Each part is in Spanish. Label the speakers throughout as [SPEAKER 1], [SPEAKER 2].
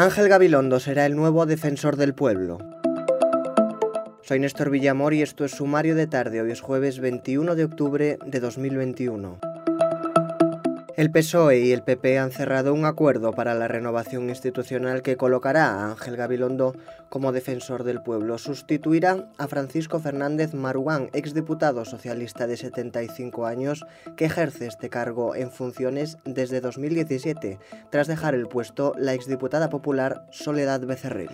[SPEAKER 1] Ángel Gabilondo será el nuevo defensor del pueblo. Soy Néstor Villamor y esto es Sumario de Tarde. Hoy es jueves 21 de octubre de 2021. El PSOE y el PP han cerrado un acuerdo para la renovación institucional que colocará a Ángel Gabilondo como defensor del pueblo. Sustituirá a Francisco Fernández Maruán, exdiputado socialista de 75 años, que ejerce este cargo en funciones desde 2017, tras dejar el puesto la exdiputada popular Soledad Becerril.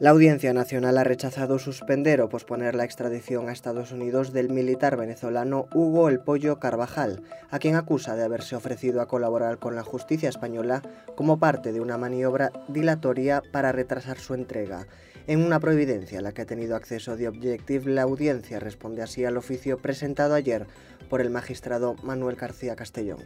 [SPEAKER 1] La Audiencia Nacional ha rechazado suspender o posponer la extradición a Estados Unidos del militar venezolano Hugo El Pollo Carvajal, a quien acusa de haberse ofrecido a colaborar con la justicia española como parte de una maniobra dilatoria para retrasar su entrega. En una providencia a la que ha tenido acceso de Objective, la audiencia responde así al oficio presentado ayer por el magistrado Manuel García Castellón.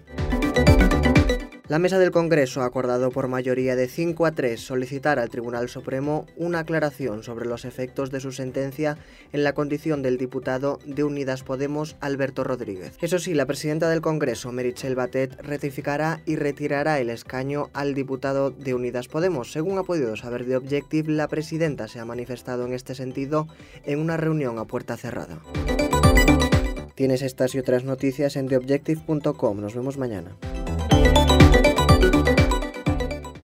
[SPEAKER 1] La mesa del Congreso ha acordado por mayoría de 5 a 3 solicitar al Tribunal Supremo una aclaración sobre los efectos de su sentencia en la condición del diputado de Unidas Podemos, Alberto Rodríguez. Eso sí, la presidenta del Congreso, Merichel Batet, ratificará y retirará el escaño al diputado de Unidas Podemos. Según ha podido saber de Objective, la presidenta se ha manifestado en este sentido en una reunión a puerta cerrada. Tienes estas y otras noticias en theobjective.com. Nos vemos mañana.